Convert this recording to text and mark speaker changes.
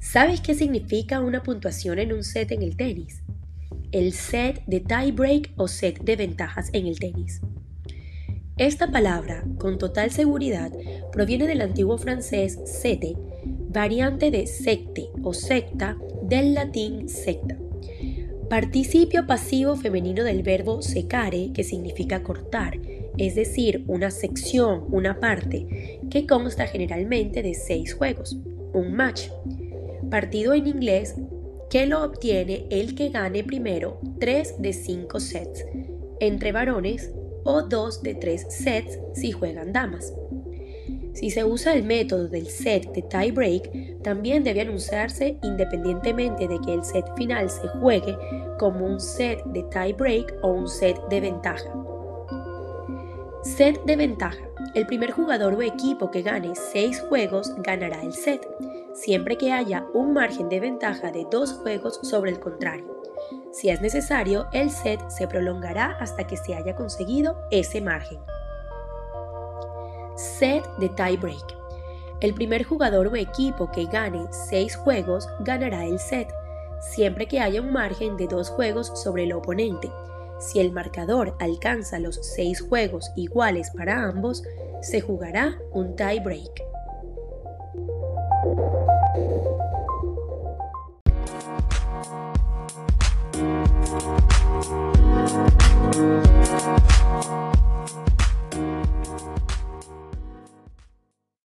Speaker 1: ¿Sabes qué significa una puntuación en un set en el tenis? El set de tie break o set de ventajas en el tenis. Esta palabra, con total seguridad, proviene del antiguo francés sete, variante de secte o secta del latín secta. Participio pasivo femenino del verbo secare, que significa cortar, es decir, una sección, una parte, que consta generalmente de seis juegos, un match partido en inglés que lo obtiene el que gane primero 3 de 5 sets entre varones o 2 de 3 sets si juegan damas. Si se usa el método del set de tie break, también debe anunciarse independientemente de que el set final se juegue como un set de tie break o un set de ventaja. Set de ventaja. El primer jugador o equipo que gane 6 juegos ganará el set siempre que haya un margen de ventaja de dos juegos sobre el contrario. Si es necesario, el set se prolongará hasta que se haya conseguido ese margen. Set de tie break. El primer jugador o equipo que gane 6 juegos ganará el set, siempre que haya un margen de dos juegos sobre el oponente. Si el marcador alcanza los 6 juegos iguales para ambos, se jugará un tie break. thank you